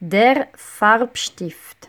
Der Farbstift.